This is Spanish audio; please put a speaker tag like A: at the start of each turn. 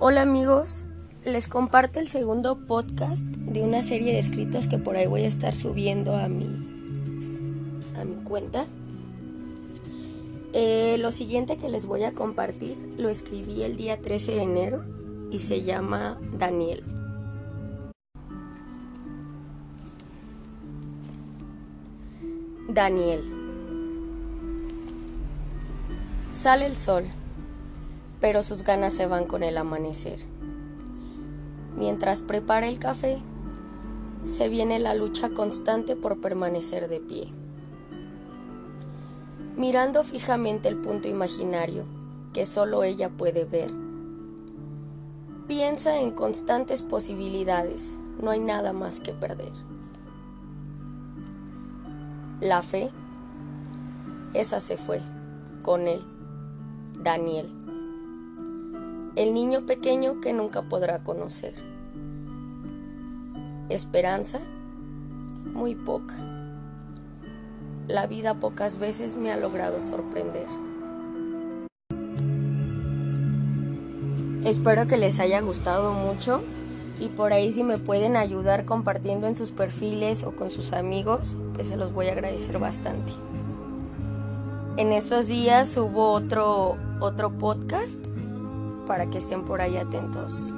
A: Hola amigos, les comparto el segundo podcast de una serie de escritos que por ahí voy a estar subiendo a mi, a mi cuenta. Eh, lo siguiente que les voy a compartir lo escribí el día 13 de enero y se llama Daniel. Daniel. Sale el sol pero sus ganas se van con el amanecer. Mientras prepara el café, se viene la lucha constante por permanecer de pie. Mirando fijamente el punto imaginario que solo ella puede ver, piensa en constantes posibilidades, no hay nada más que perder. La fe, esa se fue, con él, Daniel el niño pequeño que nunca podrá conocer. Esperanza, muy poca. La vida pocas veces me ha logrado sorprender. Espero que les haya gustado mucho y por ahí si me pueden ayudar compartiendo en sus perfiles o con sus amigos, pues se los voy a agradecer bastante. En estos días hubo otro, otro podcast para que estén por ahí atentos.